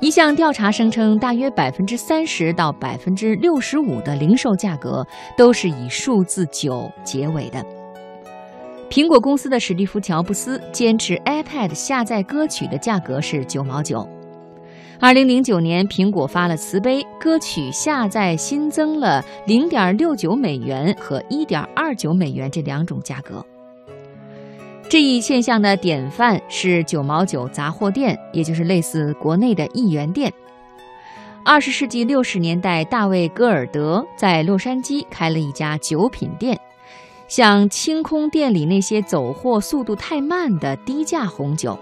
一项调查声称，大约百分之三十到百分之六十五的零售价格都是以数字九结尾的。苹果公司的史蒂夫·乔布斯坚持 iPad 下载歌曲的价格是九毛九。二零零九年，苹果发了慈悲，歌曲下载新增了零点六九美元和一点二九美元这两种价格。这一现象的典范是九毛九杂货店，也就是类似国内的一元店。二十世纪六十年代，大卫·戈尔德在洛杉矶开了一家酒品店，想清空店里那些走货速度太慢的低价红酒。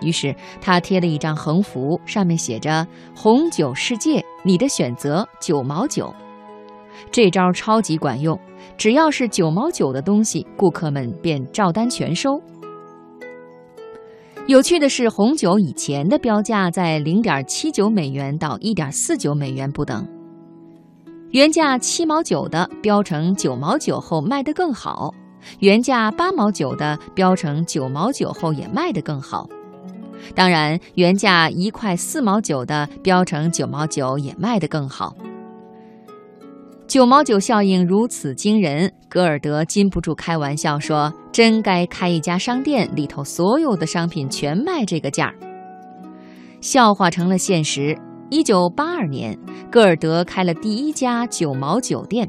于是他贴了一张横幅，上面写着“红酒世界，你的选择九毛九”。这招超级管用。只要是九毛九的东西，顾客们便照单全收。有趣的是，红酒以前的标价在零点七九美元到一点四九美元不等，原价七毛九的标成九毛九后卖得更好，原价八毛九的标成九毛九后也卖得更好。当然，原价一块四毛九的标成九毛九也卖得更好。九毛九效应如此惊人，戈尔德禁不住开玩笑说：“真该开一家商店，里头所有的商品全卖这个价儿。”笑话成了现实。一九八二年，戈尔德开了第一家九毛九店。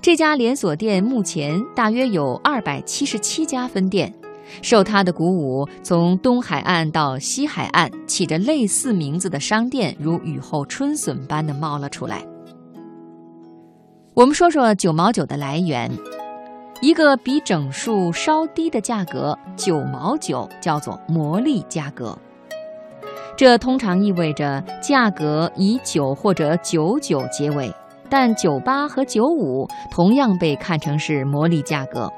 这家连锁店目前大约有二百七十七家分店。受他的鼓舞，从东海岸到西海岸，起着类似名字的商店如雨后春笋般的冒了出来。我们说说九毛九的来源，一个比整数稍低的价格，九毛九叫做魔力价格。这通常意味着价格以九或者九九结尾，但九八和九五同样被看成是魔力价格。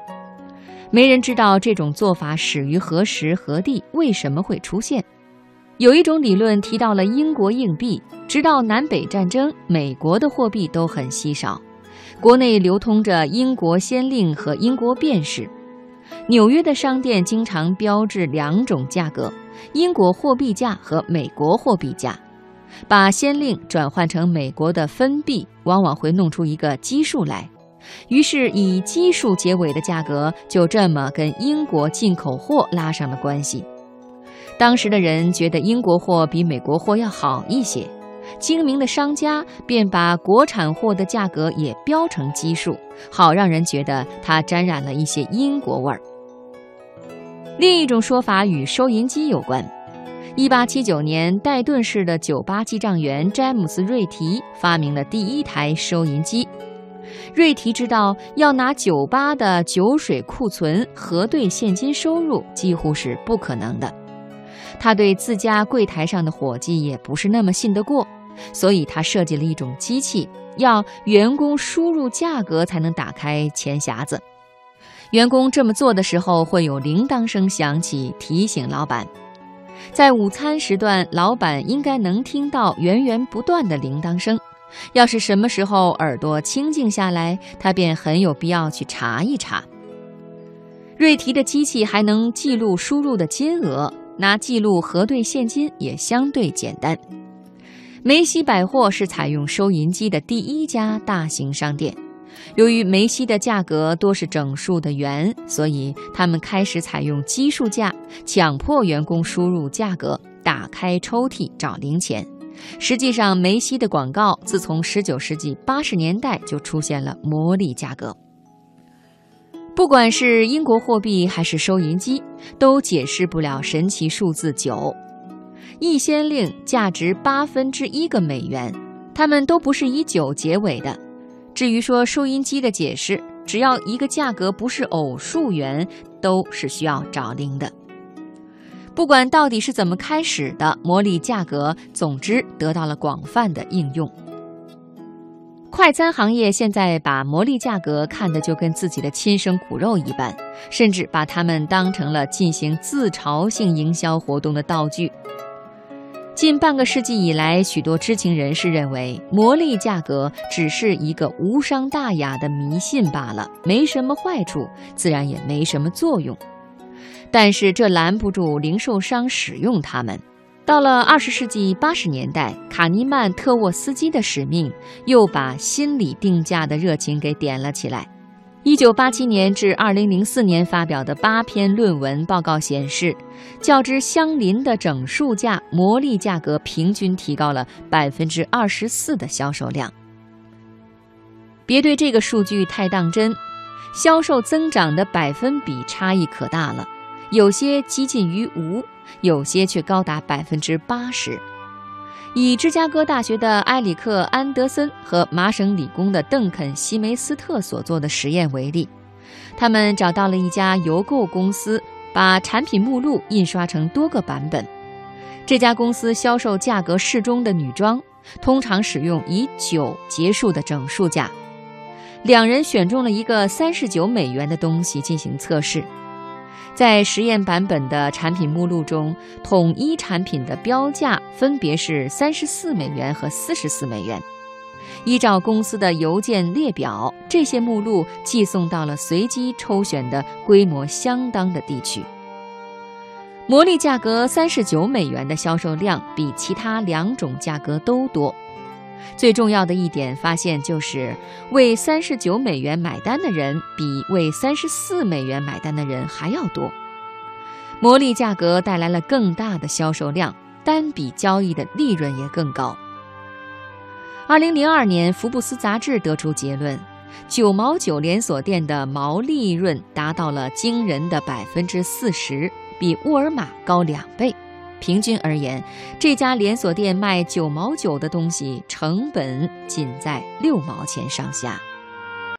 没人知道这种做法始于何时何地，为什么会出现。有一种理论提到了英国硬币，直到南北战争，美国的货币都很稀少。国内流通着英国先令和英国便士，纽约的商店经常标志两种价格：英国货币价和美国货币价。把先令转换成美国的分币，往往会弄出一个基数来，于是以基数结尾的价格就这么跟英国进口货拉上了关系。当时的人觉得英国货比美国货要好一些。精明的商家便把国产货的价格也标成基数，好让人觉得它沾染了一些英国味儿。另一种说法与收银机有关。1879年，戴顿市的酒吧记账员詹姆斯·瑞提发明了第一台收银机。瑞提知道要拿酒吧的酒水库存核对现金收入几乎是不可能的，他对自家柜台上的伙计也不是那么信得过。所以他设计了一种机器，要员工输入价格才能打开钱匣子。员工这么做的时候，会有铃铛声响起，提醒老板。在午餐时段，老板应该能听到源源不断的铃铛声。要是什么时候耳朵清静下来，他便很有必要去查一查。瑞提的机器还能记录输入的金额，拿记录核对现金也相对简单。梅西百货是采用收银机的第一家大型商店。由于梅西的价格多是整数的元，所以他们开始采用基数价，强迫员工输入价格，打开抽屉找零钱。实际上，梅西的广告自从19世纪80年代就出现了魔力价格。不管是英国货币还是收银机，都解释不了神奇数字九。一先令价值八分之一个美元，它们都不是以九结尾的。至于说收音机的解释，只要一个价格不是偶数元，都是需要找零的。不管到底是怎么开始的，魔力价格，总之得到了广泛的应用。快餐行业现在把魔力价格看得就跟自己的亲生骨肉一般，甚至把它们当成了进行自嘲性营销活动的道具。近半个世纪以来，许多知情人士认为，魔力价格只是一个无伤大雅的迷信罢了，没什么坏处，自然也没什么作用。但是这拦不住零售商使用它们。到了二十世纪八十年代，卡尼曼特沃斯基的使命又把心理定价的热情给点了起来。一九八七年至二零零四年发表的八篇论文报告显示，较之相邻的整数价魔力价格平均提高了百分之二十四的销售量。别对这个数据太当真，销售增长的百分比差异可大了，有些接近于无，有些却高达百分之八十。以芝加哥大学的埃里克·安德森和麻省理工的邓肯·西梅斯特所做的实验为例，他们找到了一家邮购公司，把产品目录印刷成多个版本。这家公司销售价格适中的女装，通常使用以九结束的整数价。两人选中了一个三十九美元的东西进行测试。在实验版本的产品目录中，统一产品的标价分别是三十四美元和四十四美元。依照公司的邮件列表，这些目录寄送到了随机抽选的规模相当的地区。魔力价格三十九美元的销售量比其他两种价格都多。最重要的一点发现就是，为三十九美元买单的人比为三十四美元买单的人还要多。魔力价格带来了更大的销售量，单笔交易的利润也更高。二零零二年，福布斯杂志得出结论：九毛九连锁店的毛利润达到了惊人的百分之四十，比沃尔玛高两倍。平均而言，这家连锁店卖九毛九的东西，成本仅在六毛钱上下。